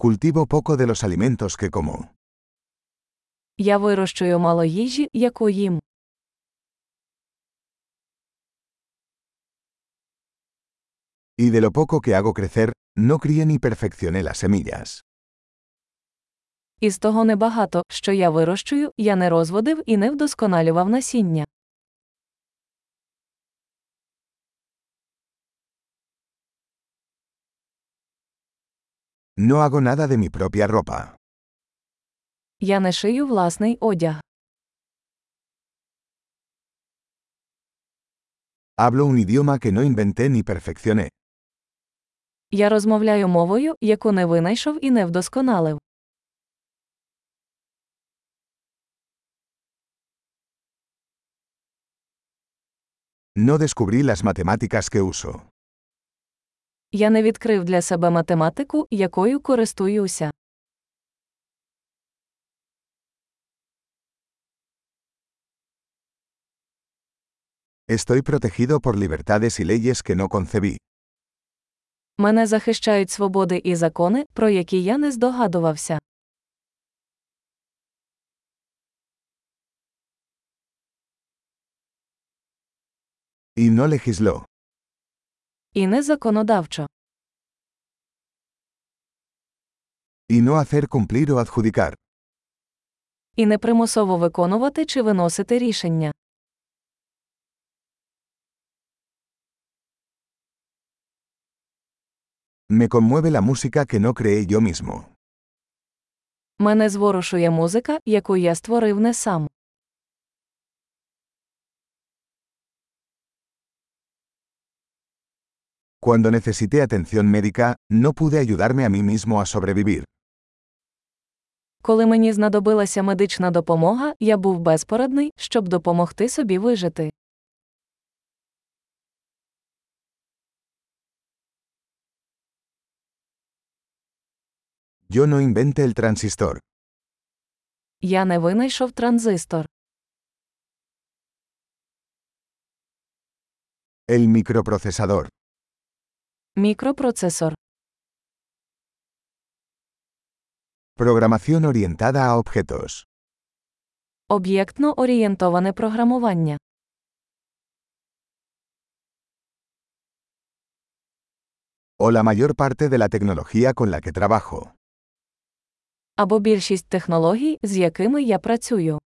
Cultivo poco de los alimentos que como. Я вирощую мало їжі, яку їм. Y de lo poco que hago crecer, no crié ni perfeccioné las semillas. Із того небагато, що я вирощую, я не розводив і не вдосконалював насіння. No hago nada de mi propia ropa. Я не шию власний одяг. Hablo un idioma que no inventé ni perfeccioné. Я розмовляю мовою, яку не винайшов і не вдосконалив. No descubrí las matemáticas que uso. Я не відкрив для себе математику, якою користуюся. Estoy protegido por libertades y leyes que no concebí. Мене захищають свободи і закони, про які я не здогадувався. Y no legisló. І не законодавчо. Y no hacer cumplir o adjudicar. І не примусово виконувати чи виносити рішення. Me conmueve la música que no creé yo mismo. Мене зворушує музика, яку я створив не сам. Cuando necesité atención médica, no pude ayudarme a mí mismo a sobrevivir. Коли мені знадобилася медична допомога, я був безпорадний, щоб допомогти собі вижити. Yo no inventé el transistor. Я не винайшов транзистор. El microprocesador. Мікропроцесор. Programación orientada a objetos. Об'єктно орієнтоване програмування. O la mayor parte de la tecnología con la que trabajo. Або більшість технологій, з якими я працюю.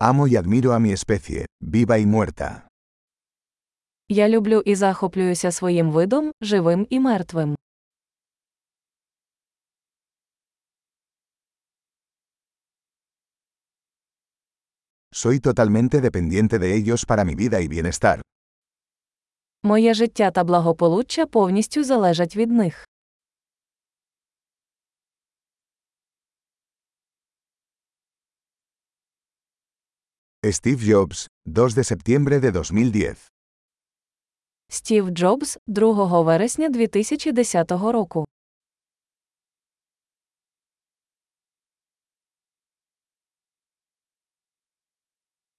Amo y admiro a mi especie, viva y muerta. Я люблю і захоплююся своїм видом, живим і мертвим. Soy totalmente dependiente de ellos para mi vida y bienestar. Моє життя та благополуччя повністю залежать від них. Steve Jobs, 2 de septiembre de 2010. Стів Джобс, 2 вересня 2010 року.